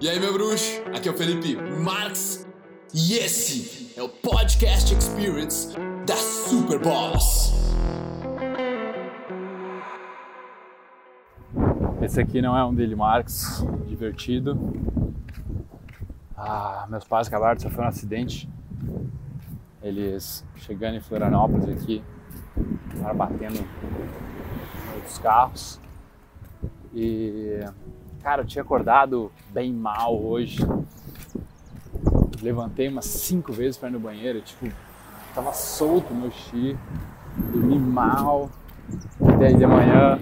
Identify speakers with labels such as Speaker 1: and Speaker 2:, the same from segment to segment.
Speaker 1: E aí, meu bruxo? Aqui é o Felipe Marx e esse é o Podcast Experience da Super.
Speaker 2: Esse aqui não é um dele Marx divertido. Ah, meus pais acabaram de sofrer um acidente. Eles chegando em Florianópolis aqui, estavam batendo outros carros. E Cara, eu tinha acordado bem mal hoje. Levantei umas cinco vezes para ir no banheiro, tipo, tava solto meu xixi, dormi mal. E aí de manhã,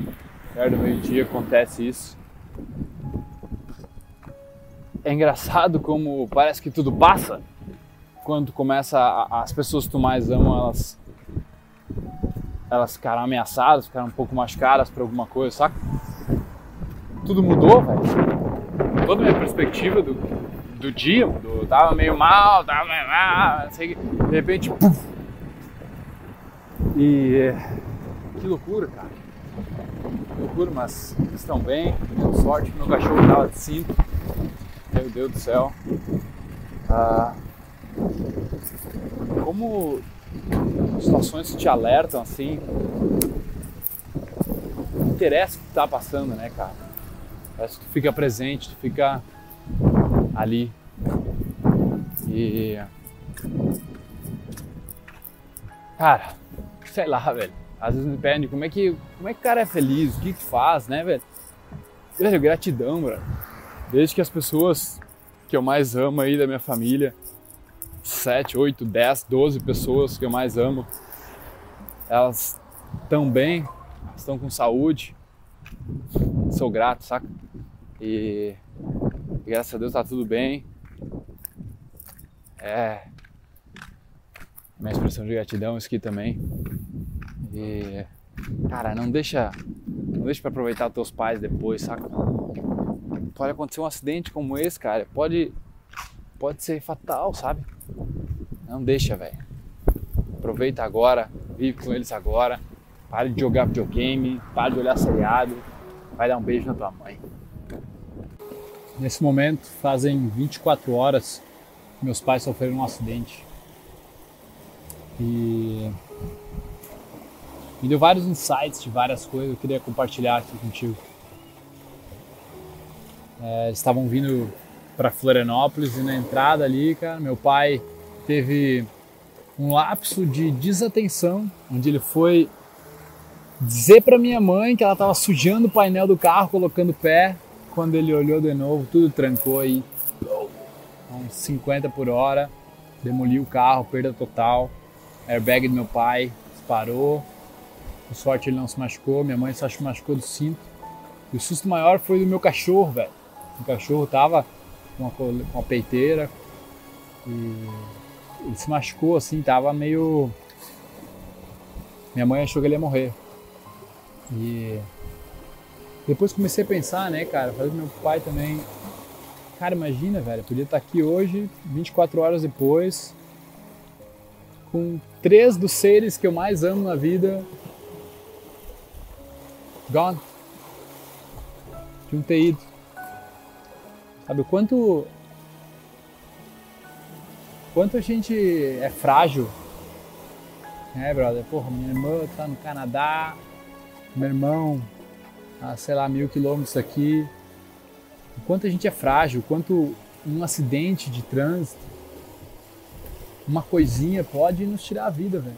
Speaker 2: perto do meio-dia, acontece isso. É engraçado como parece que tudo passa quando começa a, as pessoas que tu mais ama, elas elas ficaram ameaçadas, ficaram um pouco mais caras por alguma coisa, saca? Tudo mudou, velho. Toda a minha perspectiva do, do dia mudou. tava meio mal, tava meio mal, sei, de repente, puf. E que loucura, cara. Que loucura, mas estão bem. Deu sorte que meu cachorro tava de cinto. Meu Deus do céu. Ah, como situações que te alertam assim, interessa o que tá passando, né, cara? Parece que tu fica presente, tu fica ali. E. Cara, sei lá, velho. Às vezes me pedem como é que, como é que o cara é feliz, o que que faz, né, velho? Velho, gratidão, bro. Desde que as pessoas que eu mais amo aí da minha família, 7, 8, 10, 12 pessoas que eu mais amo, elas estão bem, estão com saúde. Sou grato, saca? E graças a Deus tá tudo bem. É. Minha expressão de gratidão isso aqui também. E. Cara, não deixa. Não deixa pra aproveitar teus pais depois, saca? Pode acontecer um acidente como esse, cara. Pode. Pode ser fatal, sabe? Não deixa, velho. Aproveita agora, vive com eles agora. Pare de jogar videogame, pare de olhar seriado. Vai dar um beijo na tua mãe. Nesse momento, fazem 24 horas que meus pais sofreram um acidente. E me deu vários insights de várias coisas que eu queria compartilhar aqui contigo. É, estavam vindo para Florianópolis e na entrada ali, cara, meu pai teve um lapso de desatenção, onde ele foi dizer para minha mãe que ela estava sujando o painel do carro, colocando o pé, quando ele olhou de novo, tudo trancou aí, uns 50 por hora, demoliu o carro, perda total. Airbag do meu pai disparou. Por sorte ele não se machucou, minha mãe só se machucou do cinto. E o susto maior foi do meu cachorro, velho. O cachorro tava com uma, com peiteira e ele se machucou assim, tava meio. Minha mãe achou que ele ia morrer. E depois comecei a pensar, né, cara, falei meu pai também. Cara, imagina, velho, podia estar aqui hoje, 24 horas depois, com três dos seres que eu mais amo na vida gone. De um ter ido. Sabe o quanto. Quanto a gente é frágil. né, brother? Porra, minha irmã tá no Canadá, meu irmão a, sei lá, mil quilômetros daqui. O quanto a gente é frágil, o quanto um acidente de trânsito, uma coisinha pode nos tirar a vida, velho.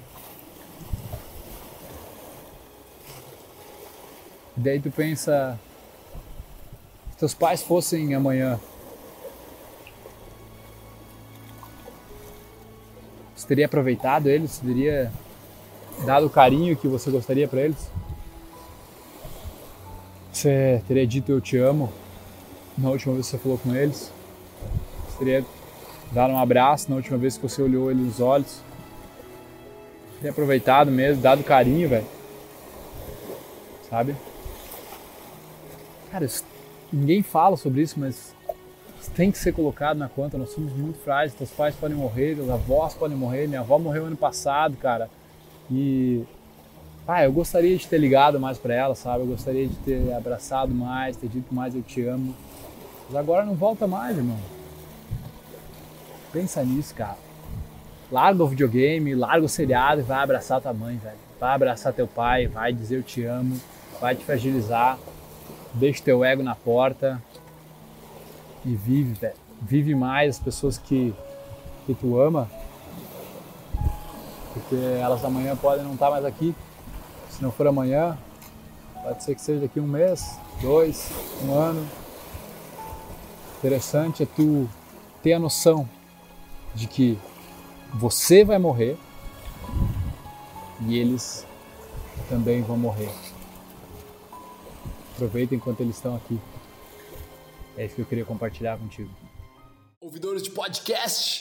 Speaker 2: E daí tu pensa, se teus pais fossem amanhã, você teria aproveitado eles? Você teria dado o carinho que você gostaria para eles? Você teria dito eu te amo na última vez que você falou com eles? Você teria dado um abraço na última vez que você olhou eles nos olhos? Teria aproveitado mesmo, dado carinho, velho. Sabe? Cara, isso, ninguém fala sobre isso, mas isso tem que ser colocado na conta. Nós somos muito frágeis. Teus pais podem morrer, teus avós podem morrer. Minha avó morreu ano passado, cara. E ah, eu gostaria de ter ligado mais para ela, sabe? Eu gostaria de ter abraçado mais, ter dito mais eu te amo. Mas agora não volta mais, irmão. Pensa nisso, cara. Larga o videogame, larga o seriado e vai abraçar tua mãe, velho. Vai abraçar teu pai, vai dizer eu te amo, vai te fragilizar, deixa teu ego na porta e vive, velho. Vive mais as pessoas que, que tu ama, porque elas amanhã podem não estar mais aqui. Se não for amanhã, pode ser que seja daqui um mês, dois, um ano. Interessante é tu ter a noção de que você vai morrer e eles também vão morrer. Aproveita enquanto eles estão aqui. É isso que eu queria compartilhar contigo.
Speaker 1: Ouvidores de podcast,